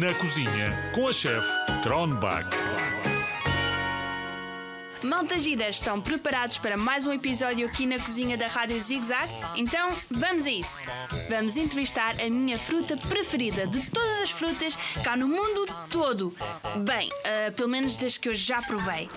Na cozinha com a chefe Tronbach. Malta gira, estão preparados para mais um episódio aqui na cozinha da Rádio Zig Zag? Então, vamos a isso. Vamos entrevistar a minha fruta preferida de todas as frutas cá no mundo todo. Bem, ah, pelo menos das que eu já provei.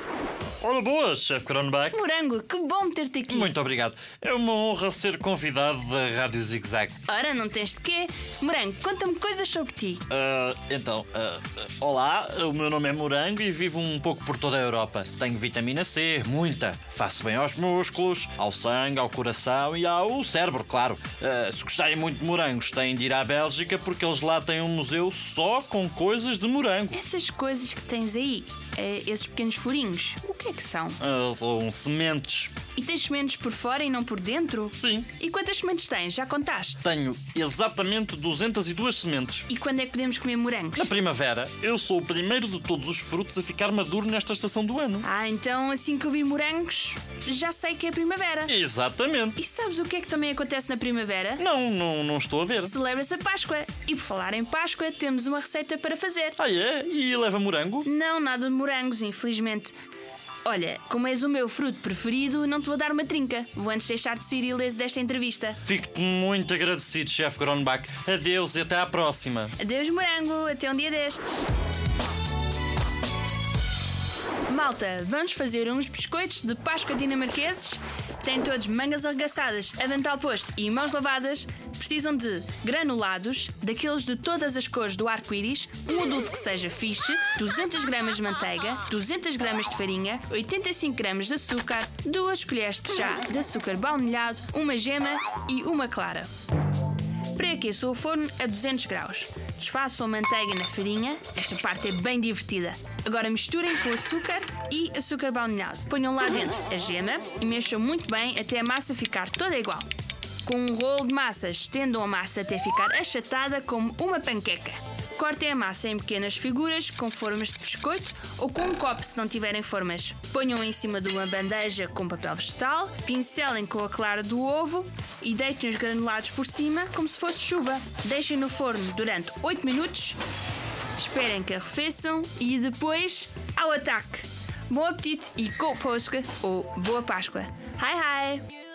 Ora boas, chefe Cronbach. Morango, que bom ter-te aqui. Muito obrigado. É uma honra ser convidado da Rádio Zig Zag. Ora, não tens de quê? Morango, conta-me coisas sobre ti. Ah, então, ah, olá, o meu nome é Morango e vivo um pouco por toda a Europa. Tenho vitamina C, muita. Faço bem aos músculos, ao sangue, ao coração e ao cérebro, claro. Ah, se gostarem muito de morangos, têm de ir à Bélgica porque eles lá têm um museu só com coisas de morango. Essas coisas que tens aí, eh, esses pequenos furinhos, o que é que são? Ah, são sementes. E tens sementes por fora e não por dentro? Sim. E quantas sementes tens? Já contaste? Tenho exatamente 202 sementes. E quando é que podemos comer morangos? Na primavera, eu sou o primeiro de todos os frutos a ficar maduro nesta estação do ano. Ah, então assim que eu vi morangos, já sei que é primavera. Exatamente. E sabes o que é que também acontece na primavera? Não, não, não estou a ver. Celebra-se a Páscoa. E por falar em Páscoa, temos uma receita para fazer. Ah, é? E leva morango? Não, nada de morangos, infelizmente. Olha, como és o meu fruto preferido, não te vou dar uma trinca. Vou antes deixar-te sair ileso desta entrevista. Fico-te muito agradecido, chefe Gronbach. Adeus e até à próxima. Adeus, morango. Até um dia destes. Malta, vamos fazer uns biscoitos de Páscoa dinamarqueses. Têm todos mangas arregaçadas, avental posto e mãos lavadas. Precisam de granulados, daqueles de todas as cores do arco-íris, um adulto que seja fixe, 200 gramas de manteiga, 200 gramas de farinha, 85 gramas de açúcar, duas colheres de chá de açúcar baunilhado, uma gema e uma clara. Pré-aqueça o forno a 200 graus. Desfaçam a manteiga na farinha, esta parte é bem divertida. Agora misturem com açúcar e açúcar baunilhado. Ponham lá dentro a gema e mexam muito bem até a massa ficar toda igual. Com um rolo de massa, estendam a massa até ficar achatada como uma panqueca. Cortem a massa em pequenas figuras com formas de biscoito ou com um copo se não tiverem formas. Ponham em cima de uma bandeja com papel vegetal, pincelem com a clara do ovo e deitem os granulados por cima como se fosse chuva. Deixem no forno durante 8 minutos, esperem que arrefeçam e depois ao ataque. Bom apetite e go Páscoa ou boa Páscoa. Hi hi!